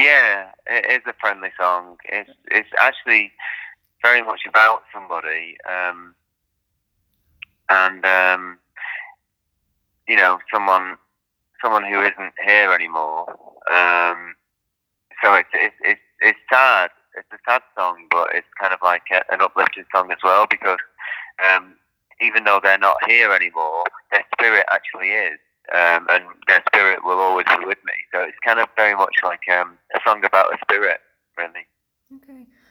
Yeah, it is a friendly song. It's it's actually very much about somebody, um, and um, you know, someone someone who isn't here anymore. Um, so it's it's it's it's sad. It's a sad song, but it's kind of like a, an uplifting song as well because um, even though they're not here anymore, their spirit actually is um, and their spirit will always be with me. So it's kind of very much like um, a song about a spirit.